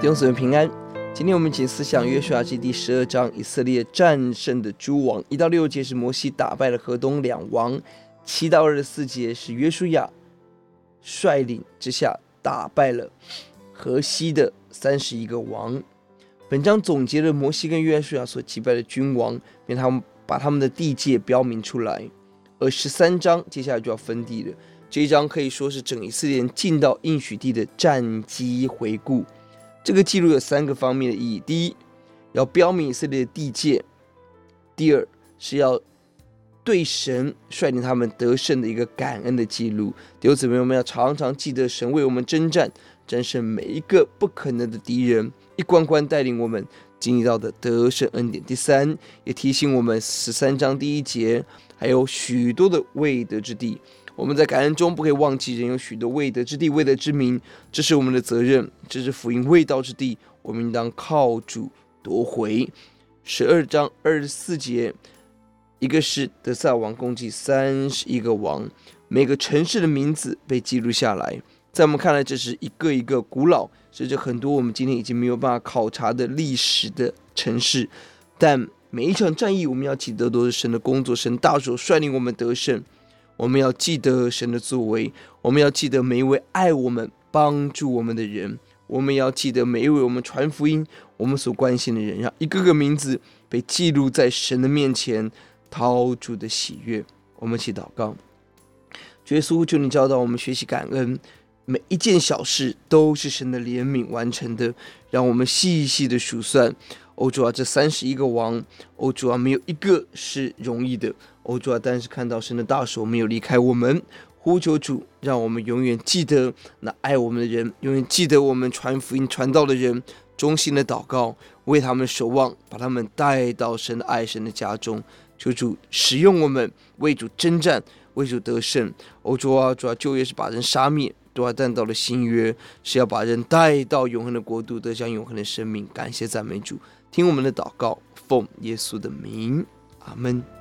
弟兄姊妹平安，今天我们请思想约书亚记第十二章，以色列战胜的诸王。一到六节是摩西打败了河东两王，七到二十四节是约书亚率领之下打败了河西的三十一个王。本章总结了摩西跟约书亚所击败的君王，并他们把他们的地界标明出来。而十三章接下来就要分地了，这一章可以说是整以色列进到应许地的战绩回顾。这个记录有三个方面的意义：第一，要标明以色列的地界；第二，是要对神率领他们得胜的一个感恩的记录。弟兄姊妹，我们要常常记得神为我们征战，战胜每一个不可能的敌人，一关关带领我们经历到的得胜恩典。第三，也提醒我们十三章第一节还有许多的未得之地。我们在感恩中不可以忘记，人有许多未得之地、未得之名，这是我们的责任。这是福音未到之地，我们应当靠主夺回。十二章二十四节，一个是德萨王共计三十一个王，每个城市的名字被记录下来。在我们看来，这是一个一个古老，甚至很多我们今天已经没有办法考察的历史的城市。但每一场战役，我们要记得都是神的工作，神大手率领我们得胜。我们要记得神的作为，我们要记得每一位爱我们、帮助我们的人，我们要记得每一位我们传福音、我们所关心的人，让一个个名字被记录在神的面前，讨主的喜悦。我们一起祷告，耶稣，求你教导我们学习感恩，每一件小事都是神的怜悯完成的，让我们细细的数算。欧主啊，这三十一个王，欧主啊，没有一个是容易的。欧主啊，但是看到神的大手没有离开我们，呼求主，让我们永远记得那爱我们的人，永远记得我们传福音传道的人，衷心的祷告，为他们守望，把他们带到神的爱神的家中。求主使用我们，为主征战，为主得胜。欧洲啊，主要，旧约是把人杀灭。都要但到了新约，是要把人带到永恒的国度，得享永恒的生命。感谢赞美主，听我们的祷告，奉耶稣的名，阿门。